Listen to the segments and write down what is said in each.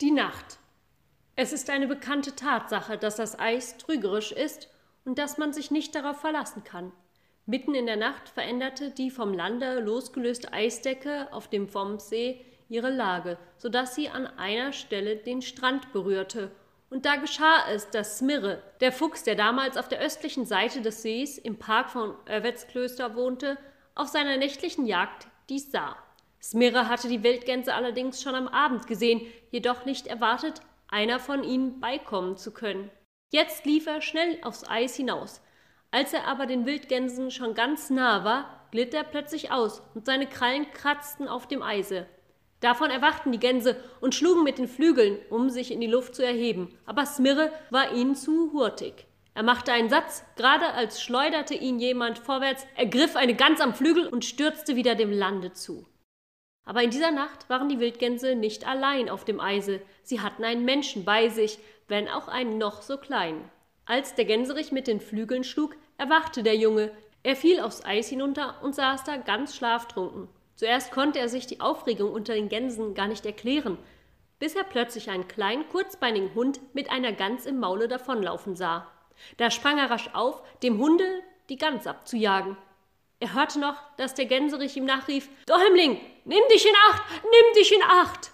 Die Nacht. Es ist eine bekannte Tatsache, dass das Eis trügerisch ist und dass man sich nicht darauf verlassen kann. Mitten in der Nacht veränderte die vom Lande losgelöste Eisdecke auf dem Vombsee ihre Lage, so dass sie an einer Stelle den Strand berührte. Und da geschah es, dass Smirre, der Fuchs, der damals auf der östlichen Seite des Sees im Park von Örvetsklöster wohnte, auf seiner nächtlichen Jagd dies sah. Smirre hatte die Wildgänse allerdings schon am Abend gesehen, jedoch nicht erwartet, einer von ihnen beikommen zu können. Jetzt lief er schnell aufs Eis hinaus. Als er aber den Wildgänsen schon ganz nah war, glitt er plötzlich aus und seine Krallen kratzten auf dem Eise. Davon erwachten die Gänse und schlugen mit den Flügeln, um sich in die Luft zu erheben, aber Smirre war ihnen zu hurtig. Er machte einen Satz, gerade als schleuderte ihn jemand vorwärts, ergriff eine Gans am Flügel und stürzte wieder dem Lande zu. Aber in dieser Nacht waren die Wildgänse nicht allein auf dem Eise, sie hatten einen Menschen bei sich, wenn auch einen noch so kleinen. Als der Gänserich mit den Flügeln schlug, erwachte der Junge. Er fiel aufs Eis hinunter und saß da ganz schlaftrunken. Zuerst konnte er sich die Aufregung unter den Gänsen gar nicht erklären, bis er plötzlich einen kleinen, kurzbeinigen Hund mit einer Gans im Maule davonlaufen sah. Da sprang er rasch auf, dem Hunde die Gans abzujagen. Er hörte noch, dass der Gänserich ihm nachrief: Däumling, nimm dich in Acht, nimm dich in Acht!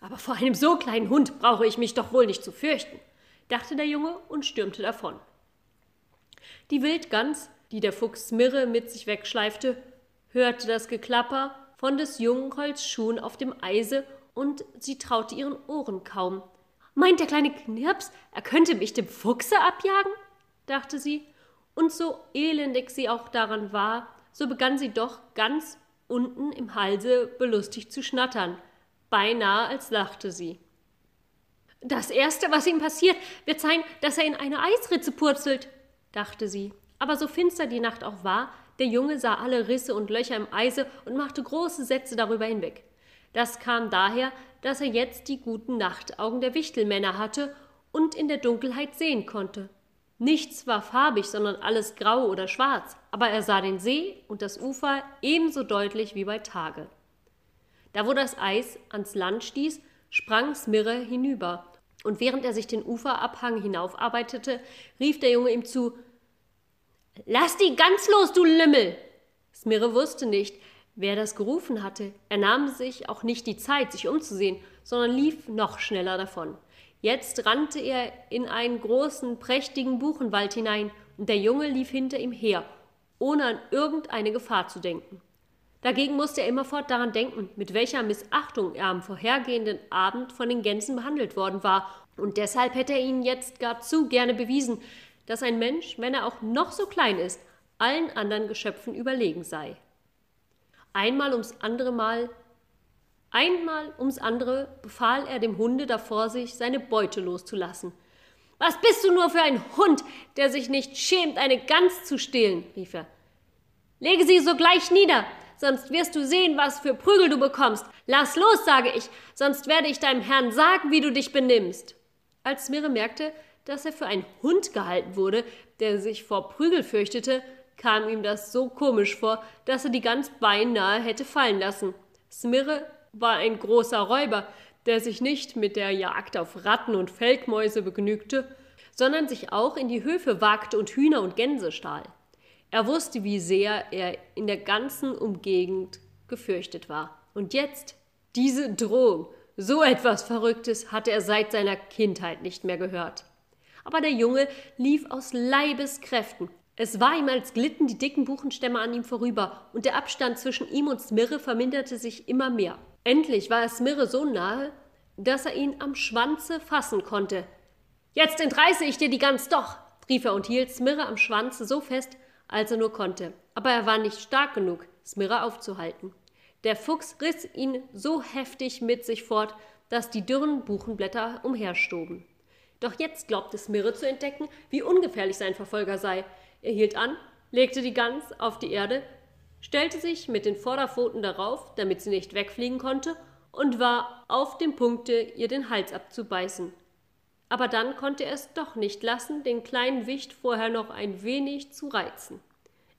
Aber vor einem so kleinen Hund brauche ich mich doch wohl nicht zu fürchten, dachte der Junge und stürmte davon. Die Wildgans, die der Fuchs Mirre mit sich wegschleifte, hörte das Geklapper von des jungen Holzschuhen auf dem Eise und sie traute ihren Ohren kaum. Meint der kleine Knirps, er könnte mich dem Fuchse abjagen? dachte sie und so elendig sie auch daran war, so begann sie doch ganz unten im Halse belustigt zu schnattern, beinahe als lachte sie. Das Erste, was ihm passiert, wird sein, dass er in eine Eisritze purzelt, dachte sie. Aber so finster die Nacht auch war, der Junge sah alle Risse und Löcher im Eise und machte große Sätze darüber hinweg. Das kam daher, dass er jetzt die guten Nachtaugen der Wichtelmänner hatte und in der Dunkelheit sehen konnte. Nichts war farbig, sondern alles grau oder schwarz, aber er sah den See und das Ufer ebenso deutlich wie bei Tage. Da wo das Eis ans Land stieß, sprang Smirre hinüber, und während er sich den Uferabhang hinaufarbeitete, rief der Junge ihm zu Lass die ganz los, du Lümmel! Smirre wusste nicht, wer das gerufen hatte. Er nahm sich auch nicht die Zeit, sich umzusehen, sondern lief noch schneller davon. Jetzt rannte er in einen großen, prächtigen Buchenwald hinein, und der Junge lief hinter ihm her, ohne an irgendeine Gefahr zu denken. Dagegen musste er immerfort daran denken, mit welcher Missachtung er am vorhergehenden Abend von den Gänsen behandelt worden war, und deshalb hätte er ihnen jetzt gar zu gerne bewiesen, dass ein Mensch, wenn er auch noch so klein ist, allen anderen Geschöpfen überlegen sei. Einmal ums andere Mal Einmal ums andere befahl er dem Hunde da vor sich, seine Beute loszulassen. Was bist du nur für ein Hund, der sich nicht schämt, eine Gans zu stehlen? rief er. Lege sie sogleich nieder, sonst wirst du sehen, was für Prügel du bekommst. Lass los, sage ich, sonst werde ich deinem Herrn sagen, wie du dich benimmst. Als Smirre merkte, dass er für einen Hund gehalten wurde, der sich vor Prügel fürchtete, kam ihm das so komisch vor, dass er die Gans beinahe hätte fallen lassen. Smirre war ein großer Räuber, der sich nicht mit der Jagd auf Ratten und Feldmäuse begnügte, sondern sich auch in die Höfe wagte und Hühner und Gänse stahl. Er wusste, wie sehr er in der ganzen Umgegend gefürchtet war. Und jetzt diese Drohung, so etwas Verrücktes hatte er seit seiner Kindheit nicht mehr gehört. Aber der Junge lief aus Leibeskräften. Es war ihm, als glitten die dicken Buchenstämme an ihm vorüber, und der Abstand zwischen ihm und Smirre verminderte sich immer mehr. Endlich war es Mirre so nahe, dass er ihn am Schwanze fassen konnte. Jetzt entreiße ich dir die Gans doch, rief er und hielt Smirre am Schwanze so fest, als er nur konnte. Aber er war nicht stark genug, Smirre aufzuhalten. Der Fuchs riss ihn so heftig mit sich fort, dass die dürren Buchenblätter umherstoben. Doch jetzt glaubte Smirre zu entdecken, wie ungefährlich sein Verfolger sei. Er hielt an, legte die Gans auf die Erde, stellte sich mit den Vorderpfoten darauf, damit sie nicht wegfliegen konnte, und war auf dem Punkte, ihr den Hals abzubeißen. Aber dann konnte er es doch nicht lassen, den kleinen Wicht vorher noch ein wenig zu reizen.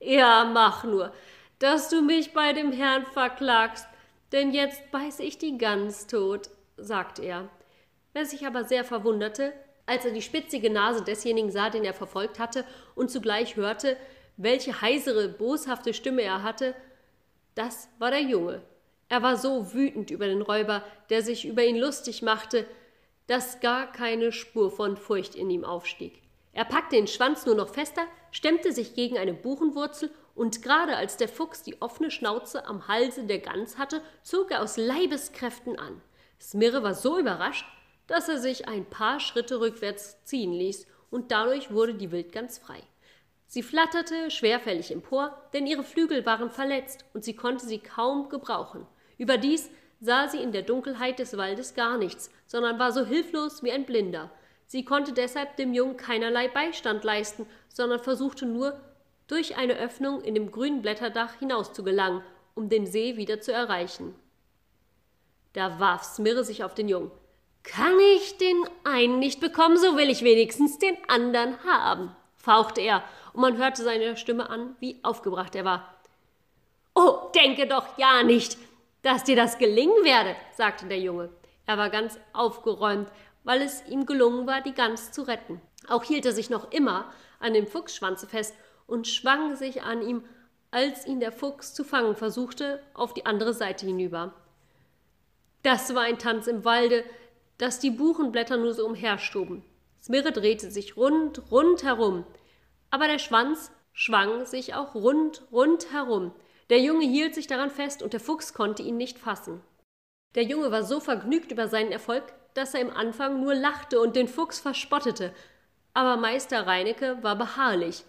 Ja, mach nur, dass du mich bei dem Herrn verklagst, denn jetzt beiß ich die Gans tot. sagte er. Wer sich aber sehr verwunderte, als er die spitzige Nase desjenigen sah, den er verfolgt hatte, und zugleich hörte, welche heisere, boshafte Stimme er hatte, das war der Junge. Er war so wütend über den Räuber, der sich über ihn lustig machte, dass gar keine Spur von Furcht in ihm aufstieg. Er packte den Schwanz nur noch fester, stemmte sich gegen eine Buchenwurzel, und gerade als der Fuchs die offene Schnauze am Halse der Gans hatte, zog er aus Leibeskräften an. Smirre war so überrascht, dass er sich ein paar Schritte rückwärts ziehen ließ, und dadurch wurde die Wildgans frei. Sie flatterte schwerfällig empor, denn ihre Flügel waren verletzt und sie konnte sie kaum gebrauchen. Überdies sah sie in der Dunkelheit des Waldes gar nichts, sondern war so hilflos wie ein Blinder. Sie konnte deshalb dem Jungen keinerlei Beistand leisten, sondern versuchte nur, durch eine Öffnung in dem grünen Blätterdach hinaus zu gelangen, um den See wieder zu erreichen. Da warf Smirre sich auf den Jungen. Kann ich den einen nicht bekommen, so will ich wenigstens den anderen haben, fauchte er und man hörte seine Stimme an, wie aufgebracht er war. Oh, denke doch ja nicht, dass dir das gelingen werde, sagte der Junge. Er war ganz aufgeräumt, weil es ihm gelungen war, die Gans zu retten. Auch hielt er sich noch immer an dem Fuchsschwanze fest und schwang sich an ihm, als ihn der Fuchs zu fangen versuchte, auf die andere Seite hinüber. Das war ein Tanz im Walde, dass die Buchenblätter nur so umherstoben. Smirre drehte sich rund, rund herum aber der Schwanz schwang sich auch rund, rund herum. Der Junge hielt sich daran fest und der Fuchs konnte ihn nicht fassen. Der Junge war so vergnügt über seinen Erfolg, dass er im Anfang nur lachte und den Fuchs verspottete. Aber Meister Reinecke war beharrlich,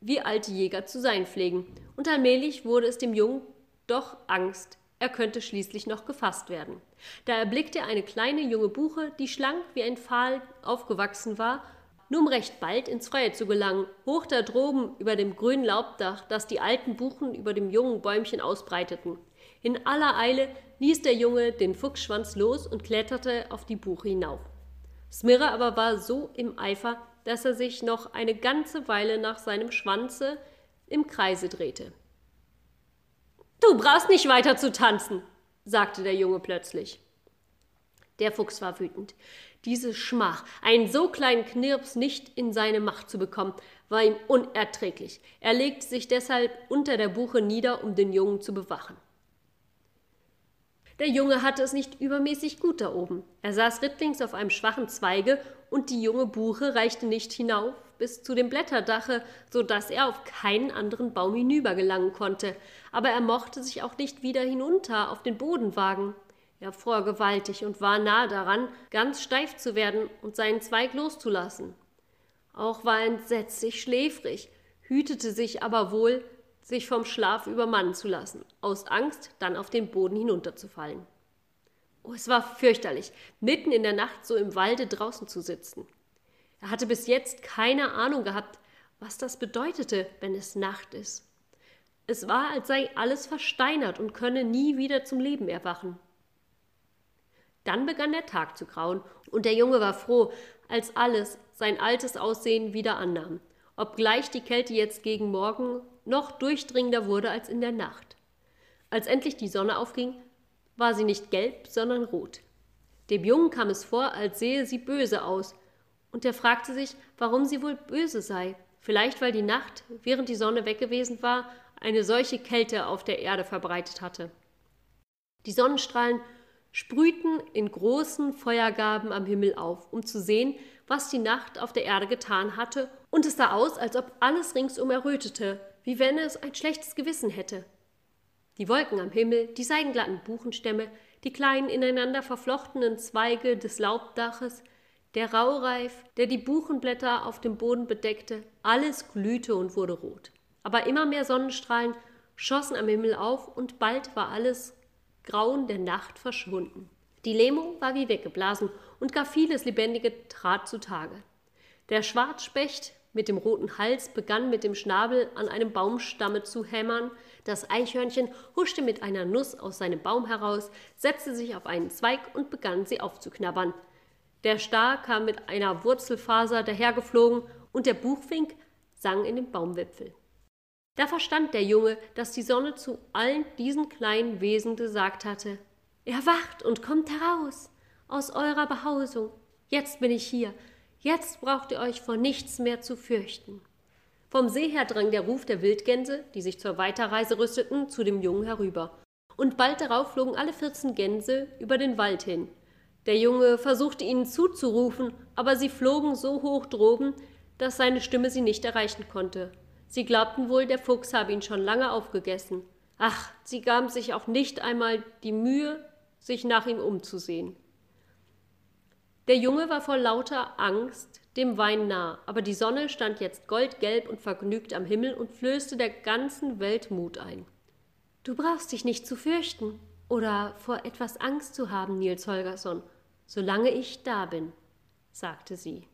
wie alte Jäger zu sein pflegen, und allmählich wurde es dem Jungen doch Angst, er könnte schließlich noch gefasst werden. Da erblickte er eine kleine junge Buche, die schlank wie ein Pfahl aufgewachsen war nur um recht bald ins Freie zu gelangen, hoch da droben über dem grünen Laubdach, das die alten Buchen über dem jungen Bäumchen ausbreiteten. In aller Eile ließ der Junge den Fuchsschwanz los und kletterte auf die Buche hinauf. Smirre aber war so im Eifer, dass er sich noch eine ganze Weile nach seinem Schwanze im Kreise drehte. Du brauchst nicht weiter zu tanzen, sagte der Junge plötzlich. Der Fuchs war wütend. Diese Schmach, einen so kleinen Knirps nicht in seine Macht zu bekommen, war ihm unerträglich. Er legte sich deshalb unter der Buche nieder, um den Jungen zu bewachen. Der Junge hatte es nicht übermäßig gut da oben. Er saß rittlings auf einem schwachen Zweige und die junge Buche reichte nicht hinauf bis zu dem Blätterdache, so dass er auf keinen anderen Baum hinüber gelangen konnte. Aber er mochte sich auch nicht wieder hinunter auf den Boden wagen. Er fror gewaltig und war nahe daran, ganz steif zu werden und seinen Zweig loszulassen. Auch war er entsetzlich schläfrig, hütete sich aber wohl, sich vom Schlaf übermannen zu lassen, aus Angst, dann auf den Boden hinunterzufallen. Oh, es war fürchterlich, mitten in der Nacht so im Walde draußen zu sitzen. Er hatte bis jetzt keine Ahnung gehabt, was das bedeutete, wenn es Nacht ist. Es war, als sei alles versteinert und könne nie wieder zum Leben erwachen. Dann begann der Tag zu grauen, und der Junge war froh, als alles sein altes Aussehen wieder annahm, obgleich die Kälte jetzt gegen Morgen noch durchdringender wurde als in der Nacht. Als endlich die Sonne aufging, war sie nicht gelb, sondern rot. Dem Jungen kam es vor, als sehe sie böse aus, und er fragte sich, warum sie wohl böse sei. Vielleicht weil die Nacht, während die Sonne weg gewesen war, eine solche Kälte auf der Erde verbreitet hatte. Die Sonnenstrahlen sprühten in großen Feuergaben am Himmel auf, um zu sehen, was die Nacht auf der Erde getan hatte, und es sah aus, als ob alles ringsum errötete, wie wenn es ein schlechtes Gewissen hätte. Die Wolken am Himmel, die seidenglatten Buchenstämme, die kleinen ineinander verflochtenen Zweige des Laubdaches, der Raureif, der die Buchenblätter auf dem Boden bedeckte, alles glühte und wurde rot. Aber immer mehr Sonnenstrahlen schossen am Himmel auf und bald war alles Grauen der Nacht verschwunden. Die Lähmung war wie weggeblasen und gar vieles Lebendige trat zutage. Der Schwarzspecht mit dem roten Hals begann mit dem Schnabel an einem Baumstamme zu hämmern, das Eichhörnchen huschte mit einer Nuss aus seinem Baum heraus, setzte sich auf einen Zweig und begann sie aufzuknabbern. Der Star kam mit einer Wurzelfaser dahergeflogen und der Buchfink sang in dem Baumwipfel. Da verstand der Junge, dass die Sonne zu allen diesen kleinen Wesen gesagt hatte Erwacht und kommt heraus. aus eurer Behausung. Jetzt bin ich hier. Jetzt braucht ihr euch vor nichts mehr zu fürchten. Vom See her drang der Ruf der Wildgänse, die sich zur Weiterreise rüsteten, zu dem Jungen herüber. Und bald darauf flogen alle vierzehn Gänse über den Wald hin. Der Junge versuchte ihnen zuzurufen, aber sie flogen so hoch droben, dass seine Stimme sie nicht erreichen konnte. Sie glaubten wohl, der Fuchs habe ihn schon lange aufgegessen. Ach, sie gaben sich auch nicht einmal die Mühe, sich nach ihm umzusehen. Der Junge war vor lauter Angst dem Wein nah, aber die Sonne stand jetzt goldgelb und vergnügt am Himmel und flößte der ganzen Welt Mut ein. Du brauchst dich nicht zu fürchten oder vor etwas Angst zu haben, Nils Holgersson, solange ich da bin, sagte sie.